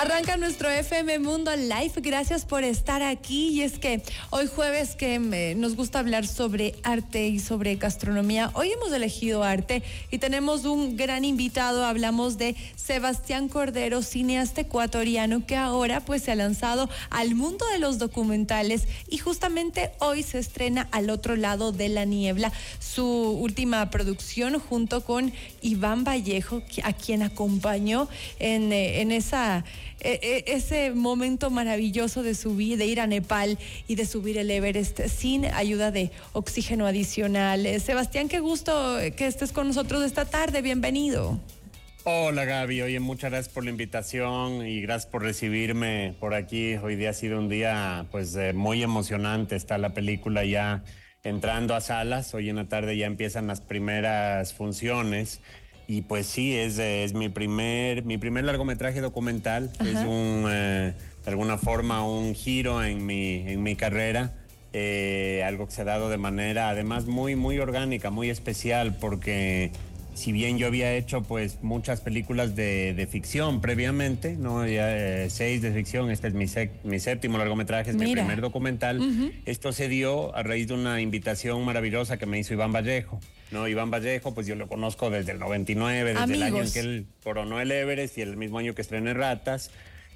Arranca nuestro FM Mundo Live. Gracias por estar aquí. Y es que hoy jueves que eh, nos gusta hablar sobre arte y sobre gastronomía. Hoy hemos elegido arte y tenemos un gran invitado. Hablamos de Sebastián Cordero, cineasta ecuatoriano que ahora pues se ha lanzado al mundo de los documentales y justamente hoy se estrena Al otro lado de la niebla, su última producción junto con Iván Vallejo, a quien acompañó en, eh, en esa ese momento maravilloso de subir, de ir a Nepal y de subir el Everest sin ayuda de oxígeno adicional. Eh, Sebastián, qué gusto que estés con nosotros esta tarde. Bienvenido. Hola Gaby, oye, muchas gracias por la invitación y gracias por recibirme por aquí. Hoy día ha sido un día pues eh, muy emocionante. Está la película ya entrando a salas. Hoy en la tarde ya empiezan las primeras funciones. Y pues sí, es, es mi primer mi primer largometraje documental. Es un, eh, de alguna forma un giro en mi, en mi carrera. Eh, algo que se ha dado de manera además muy, muy orgánica, muy especial, porque si bien yo había hecho pues muchas películas de, de ficción previamente, ¿no? Ya, eh, seis de ficción, este es mi, mi séptimo largometraje, es mi primer documental. Esto se dio a raíz de una invitación maravillosa que me hizo Iván Vallejo. No, Iván Vallejo, pues yo lo conozco desde el 99, desde el año en que él coronó el Everest y el mismo año que estrené Ratas.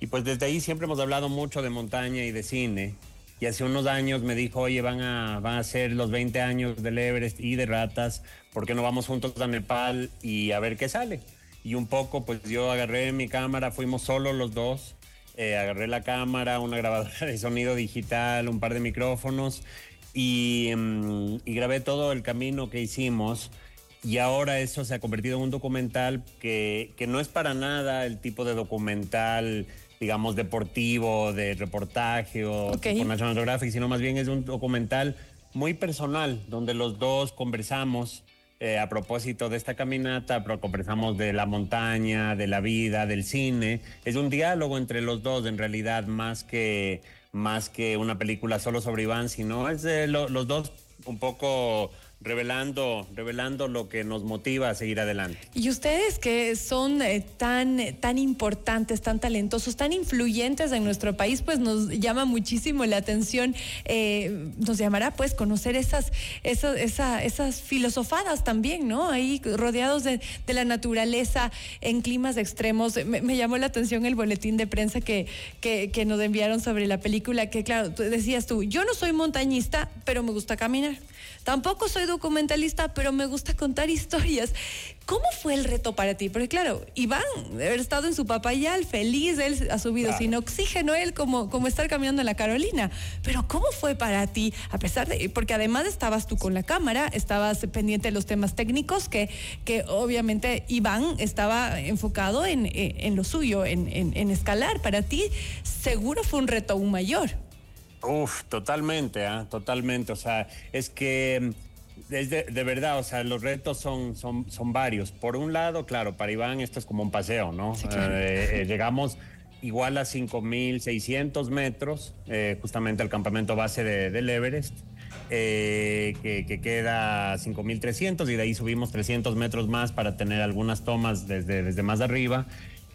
Y pues desde ahí siempre hemos hablado mucho de montaña y de cine. Y hace unos años me dijo, oye, van a, van a ser los 20 años del Everest y de Ratas, ¿por qué no vamos juntos a Nepal y a ver qué sale? Y un poco, pues yo agarré mi cámara, fuimos solo los dos, eh, agarré la cámara, una grabadora de sonido digital, un par de micrófonos Mm, y, grabé todo el camino que hicimos. Y ahora eso se ha convertido en un documental que, que no es para nada el tipo de documental, digamos, deportivo, de reportaje o por National Geographic, sino más bien es un documental muy personal, donde los dos conversamos eh, a propósito de esta caminata, pero conversamos de la montaña, de la vida, del cine. Es un diálogo entre los dos, en realidad, más que, más que una película solo sobre Iván, sino es de los dos un poco revelando, revelando lo que nos motiva a seguir adelante. Y ustedes que son eh, tan, tan importantes, tan talentosos, tan influyentes en nuestro país, pues nos llama muchísimo la atención, eh, nos llamará pues conocer esas, esas, esas filosofadas también, ¿no? Ahí rodeados de, la naturaleza en climas extremos. Me, llamó la atención el boletín de prensa que, que, que nos enviaron sobre la película, que claro, decías tú, yo no soy montañista, pero me gusta caminar. Tampoco soy documentalista, pero me gusta contar historias. ¿Cómo fue el reto para ti? Porque claro, Iván, de haber estado en su papayal, feliz, él ha subido sin oxígeno, él como, como estar caminando en la Carolina. Pero ¿cómo fue para ti? A pesar de, porque además estabas tú con la cámara, estabas pendiente de los temas técnicos, que, que obviamente Iván estaba enfocado en, en, lo suyo, en, en, en escalar. Para ti seguro fue un reto aún mayor. Uf, totalmente, ¿ah? totalmente. O sea, es que es de, verdad, o sea, los retos son, son, son varios. Por un lado, claro, para Iván esto es como un paseo, ¿no? Eh, eh, llegamos igual a 5.600 metros, eh, justamente al campamento base de, del Everest, que, que, queda 5.300 y de ahí subimos 300 metros más para tener algunas tomas desde, desde más arriba.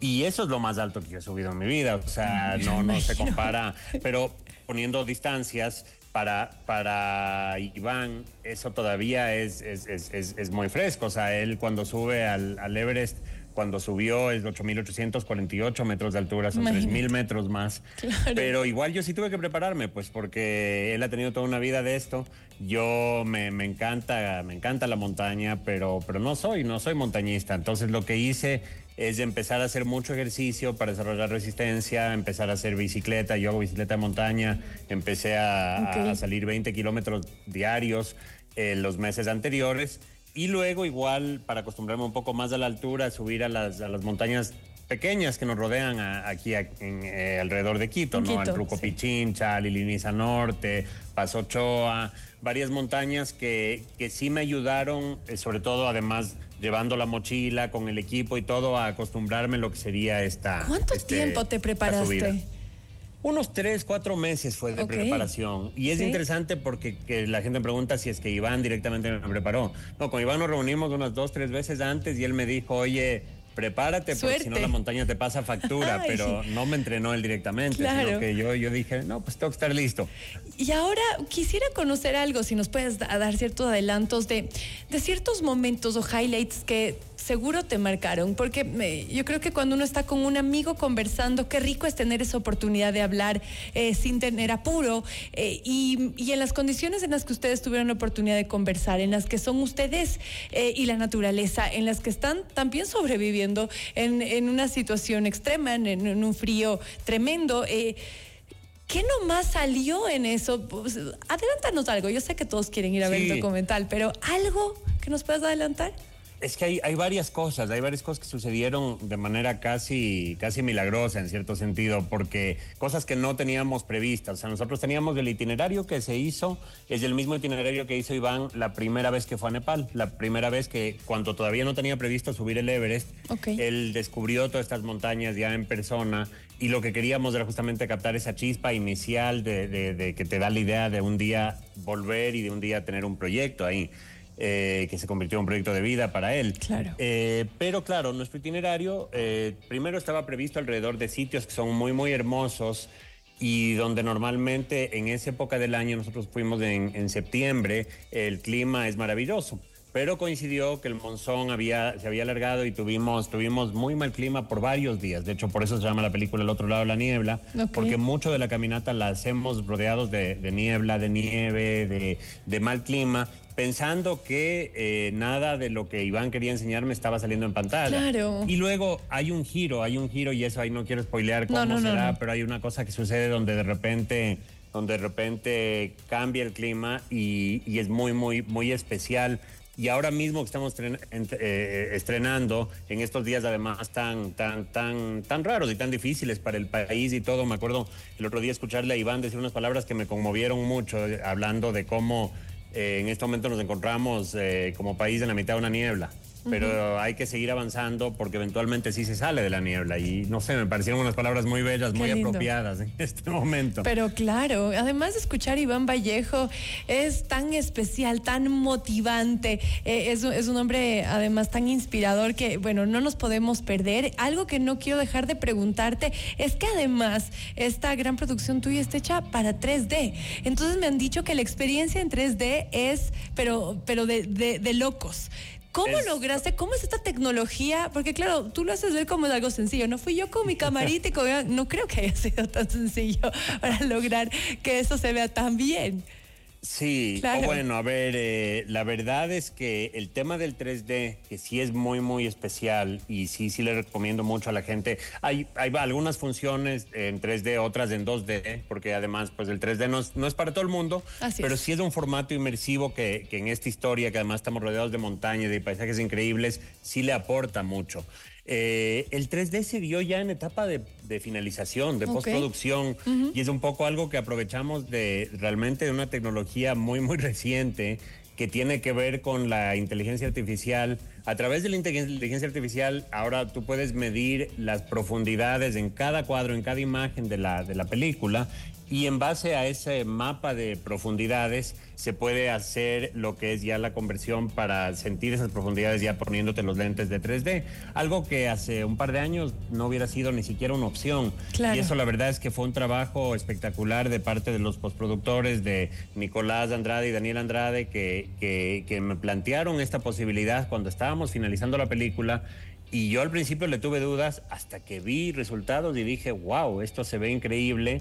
Y eso es lo más alto que he subido en mi vida, o sea, no, no se compara, pero poniendo distancias, para, para Iván eso todavía es, es, es, es, muy fresco. O sea, él cuando sube al, al Everest, cuando subió es 8.848 metros de altura, son 3.000 metros más. Pero igual yo sí tuve que prepararme, pues porque él ha tenido toda una vida de esto. Yo me, me, encanta, me encanta la montaña, pero, pero no soy, no soy montañista. Entonces lo que hice es empezar a hacer mucho ejercicio para desarrollar resistencia, empezar a hacer bicicleta, yo hago bicicleta de montaña, empecé a, salir 20 kilómetros diarios en los meses anteriores. Y luego igual para acostumbrarme un poco más a la altura, subir a las, a las montañas pequeñas que nos rodean aquí en, eh, alrededor de Quito, ¿no? el Truco Pichincha, Liliniza Norte, Paso Choa, varias montañas que, que sí me ayudaron, eh, sobre todo además llevando la mochila con el equipo y todo a acostumbrarme a lo que sería esta. ¿Cuánto este, tiempo te preparaste? Unos tres, cuatro meses fue de preparación. Y es interesante porque la gente me pregunta si es que Iván directamente me preparó. No, con Iván nos reunimos unas dos, tres veces antes y él me dijo, oye, prepárate porque si no la montaña te pasa factura, pero no me entrenó él directamente, sino que yo, yo dije, no, pues tengo que estar listo. Y ahora quisiera conocer algo, si nos puedes dar ciertos adelantos de, de ciertos momentos o highlights que seguro te marcaron, porque yo creo que cuando uno está con un amigo conversando, qué rico es tener esa oportunidad de hablar eh, sin tener apuro eh, y, y, en las condiciones en las que ustedes tuvieron la oportunidad de conversar, en las que son ustedes eh, y la naturaleza, en las que están también sobreviviendo en, en una situación extrema, en, en un frío tremendo. ¿Qué nomás salió en eso? Pues, adelántanos algo. Yo sé que todos quieren ir a ver el documental, pero algo que nos puedas adelantar. Es que hay, hay, varias cosas, hay varias cosas que sucedieron de manera casi, casi milagrosa en cierto sentido, porque cosas que no teníamos previstas. O sea, nosotros teníamos el itinerario que se hizo, es el mismo itinerario que hizo Iván la primera vez que fue a Nepal, la primera vez que cuando todavía no tenía previsto subir el Everest, él descubrió todas estas montañas ya en persona y lo que queríamos era justamente captar esa chispa inicial de, de que te da la idea de un día volver y de un día tener un proyecto ahí. Eh, que se convirtió en un proyecto de vida para él. Claro. Eh, pero claro, nuestro itinerario eh, primero estaba previsto alrededor de sitios que son muy, muy hermosos y donde normalmente en esa época del año nosotros fuimos en, en septiembre, el clima es maravilloso pero coincidió que el monzón había, se había alargado y tuvimos, tuvimos muy mal clima por varios días. De hecho, por eso se llama la película El otro lado de la niebla, porque mucho de la caminata la hacemos rodeados de, niebla, de nieve, de, de, mal clima pensando que eh, nada de lo que Iván quería enseñarme estaba saliendo en pantalla. Claro. Y luego hay un giro, hay un giro y eso ahí no quiero spoilear cómo será, pero hay una cosa que sucede donde de repente donde de repente cambia el clima y, y es muy, muy, muy especial y ahora mismo que estamos eh, estrenando en estos días además tan tan tan tan raros y tan difíciles para el país y todo me acuerdo el otro día escucharle a Iván decir unas palabras que me conmovieron mucho eh, hablando de cómo eh, en este momento nos encontramos eh, como país en la mitad de una niebla pero hay que seguir avanzando porque eventualmente sí se sale de la niebla y no sé, me parecieron unas palabras muy bellas, muy apropiadas en este momento. Pero claro, además de escuchar a Iván Vallejo es tan especial, tan motivante, eh, es, es, un hombre además tan inspirador que, bueno, no nos podemos perder. Algo que no quiero dejar de preguntarte es que además esta gran producción tuya está hecha para 3D. Entonces me han dicho que la experiencia en 3D es, pero, pero de, de, de locos. ¿Cómo lograste? ¿Cómo es esta tecnología? Porque claro, tú lo haces ver como algo sencillo. No fui yo con mi camarita y con... No creo que haya sido tan sencillo para lograr que eso se vea tan bien. Sí, bueno, a ver, eh, la verdad es que el tema del 3D, que sí es muy, muy especial y sí, sí le recomiendo mucho a la gente. Hay, hay algunas funciones en 3D, otras en 2D, porque además, pues el 3D no es, no es para todo el mundo, pero sí es un formato inmersivo que, que en esta historia, que además estamos rodeados de montañas, de paisajes increíbles, sí le aporta mucho. Eh, el 3D se ya en etapa de, finalización, de postproducción, y es un poco algo que aprovechamos de realmente de una tecnología muy, muy reciente que tiene que ver con la inteligencia artificial. A través de la inteligencia artificial, ahora tú puedes medir las profundidades en cada cuadro, en cada imagen de la, de la película, y en base a ese mapa de profundidades se puede hacer lo que es ya la conversión para sentir esas profundidades ya poniéndote los lentes de 3D, algo que hace un par de años no hubiera sido ni siquiera una opción. Y eso la verdad es que fue un trabajo espectacular de parte de los postproductores de Nicolás Andrade y Daniel Andrade que, que, que me plantearon esta posibilidad cuando estábamos finalizando la película y yo al principio le tuve dudas hasta que vi resultados y dije, wow, esto se ve increíble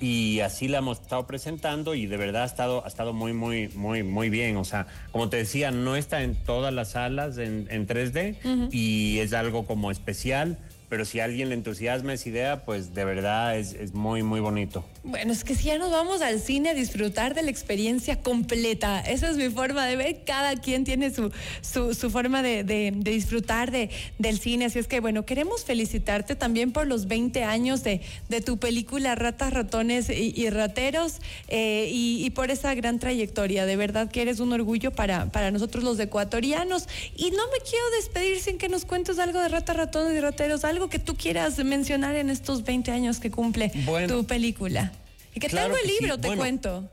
y así la hemos estado presentando y de verdad ha estado, ha estado muy, muy, muy, muy bien. O sea, como te decía, no está en todas las salas en, en 3D y es algo como especial pero si alguien le entusiasma esa idea, pues de verdad es, muy, muy bonito. Bueno, es que si ya nos vamos al cine a disfrutar de la experiencia completa, esa es mi forma de ver, cada quien tiene su, su, forma de, disfrutar de, del cine, así es que bueno, queremos felicitarte también por los 20 años de, tu película Ratas, Ratones y, Rateros eh, y, por esa gran trayectoria, de verdad que eres un orgullo para, para nosotros los ecuatorianos. Y no me quiero despedir sin que nos cuentes algo de Ratas, Ratones y Rateros, que tú quieras mencionar en estos 20 años que cumple tu película. Y que tengo el libro, te cuento.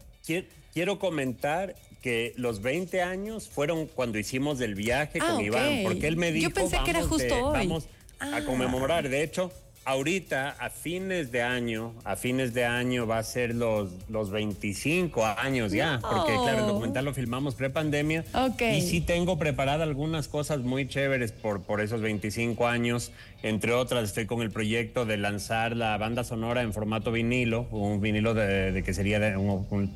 Quiero, comentar que los 20 años fueron cuando hicimos el viaje con ah, Iván, porque él me dijo... Yo pensé que era justo hoy. a conmemorar. De hecho, ahorita, a fines de año, a fines de año va a ser los, los 25 años ya, porque claro, el documental lo filmamos pre-pandemia. Y sí tengo preparada algunas cosas muy chéveres por, por esos 25 años. Entre otras, estoy con el proyecto de lanzar la banda sonora en formato vinilo, un vinilo de, que sería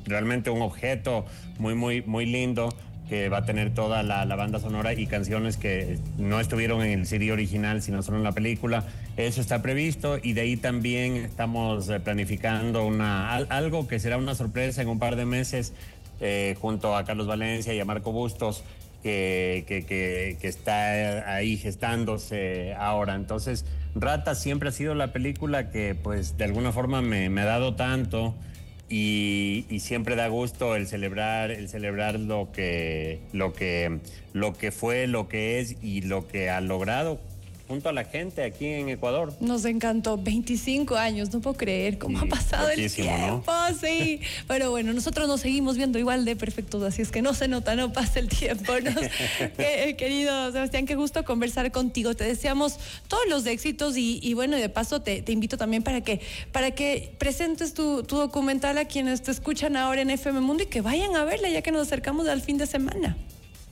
realmente un objeto muy, muy, muy lindo que va a tener toda la, banda sonora y canciones que no estuvieron en el CD original, sino solo en la película. Eso está previsto y de ahí también estamos eh, planificando una, algo que será una sorpresa en un par de meses eh, junto a Carlos Valencia y a Marco Bustos. Que, que, está ahí gestándose ahora. Entonces, Rata siempre ha sido la película que pues de alguna forma me, me ha dado tanto y, siempre da gusto el celebrar, el celebrar lo que, lo que, lo que fue, lo que es y lo que ha logrado junto a la gente aquí en Ecuador. Nos encantó, 25 años, no puedo creer cómo ha pasado el tiempo, sí. Pero bueno, nosotros nos seguimos viendo igual de perfectos, así es que no se nota, no pasa el tiempo. querido Sebastián, qué gusto conversar contigo. Te deseamos todos los éxitos y, bueno, y de paso te, invito también para que, para que presentes tu, tu documental a quienes te escuchan ahora en FM Mundo y que vayan a verla ya que nos acercamos al fin de semana.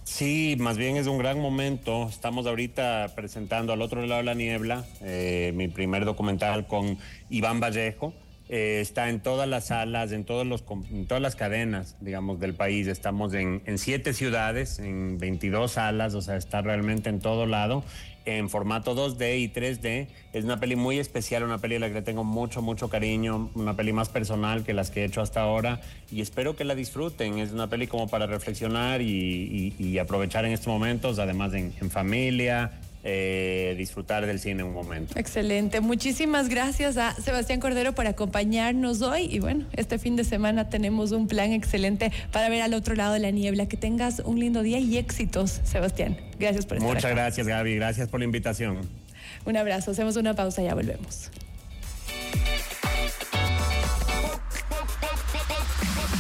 Sí, más bien es un gran momento. Estamos ahorita presentando al otro lado de la niebla, eh, mi primer documental con Iván Vallejo. Eh, está en todas las salas, en, todos los, en todas las cadenas, digamos, del país. Estamos en, siete ciudades, en 22 salas, o sea, está realmente en todo lado en formato 2D y 3D. Es una peli muy especial, una peli a la que le tengo mucho, mucho cariño, una peli más personal que las que he hecho hasta ahora y espero que la disfruten. Es una peli como para reflexionar y, aprovechar en estos momentos, además en familia, eh, disfrutar del cine un momento. Excelente. Muchísimas gracias a Sebastián Cordero por acompañarnos hoy. Y bueno, este fin de semana tenemos un plan excelente para ver al otro lado de la niebla. Que tengas un lindo día y éxitos, Sebastián. Gracias por estar Muchas gracias, Gaby. Gracias por la invitación. Un abrazo. Hacemos una pausa y ya volvemos.